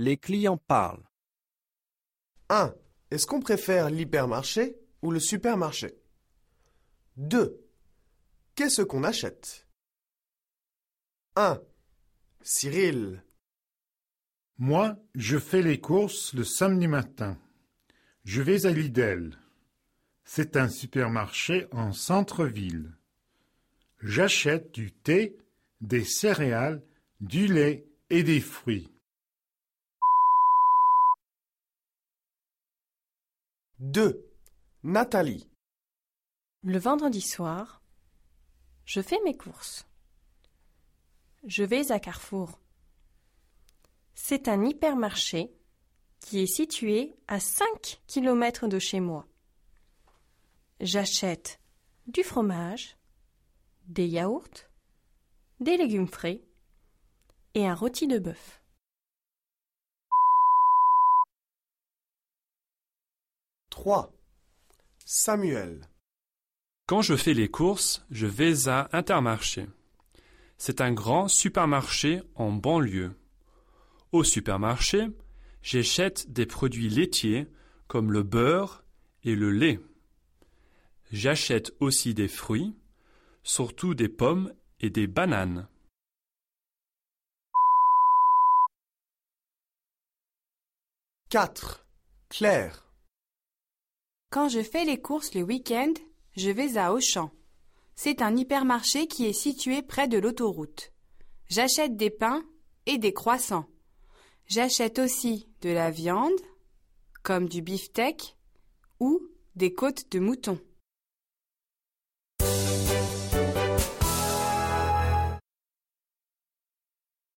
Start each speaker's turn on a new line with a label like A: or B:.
A: Les clients parlent.
B: 1. Est-ce qu'on préfère l'hypermarché ou le supermarché? 2. Qu'est-ce qu'on achète? 1. Cyril.
C: Moi, je fais les courses le samedi matin. Je vais à Lidl. C'est un supermarché en centre-ville. J'achète du thé, des céréales, du lait et des fruits.
B: 2. Nathalie.
D: Le vendredi soir, je fais mes courses. Je vais à Carrefour. C'est un hypermarché qui est situé à 5 km de chez moi. J'achète du fromage, des yaourts, des légumes frais et un rôti de bœuf.
B: 3. Samuel.
E: Quand je fais les courses, je vais à Intermarché. C'est un grand supermarché en banlieue. Au supermarché, j'achète des produits laitiers comme le beurre et le lait. J'achète aussi des fruits, surtout des pommes et des bananes.
B: 4. Claire.
F: Quand je fais les courses le week-end, je vais à Auchan. C'est un hypermarché qui est situé près de l'autoroute. J'achète des pains et des croissants. J'achète aussi de la viande, comme du beefsteak ou des côtes de mouton.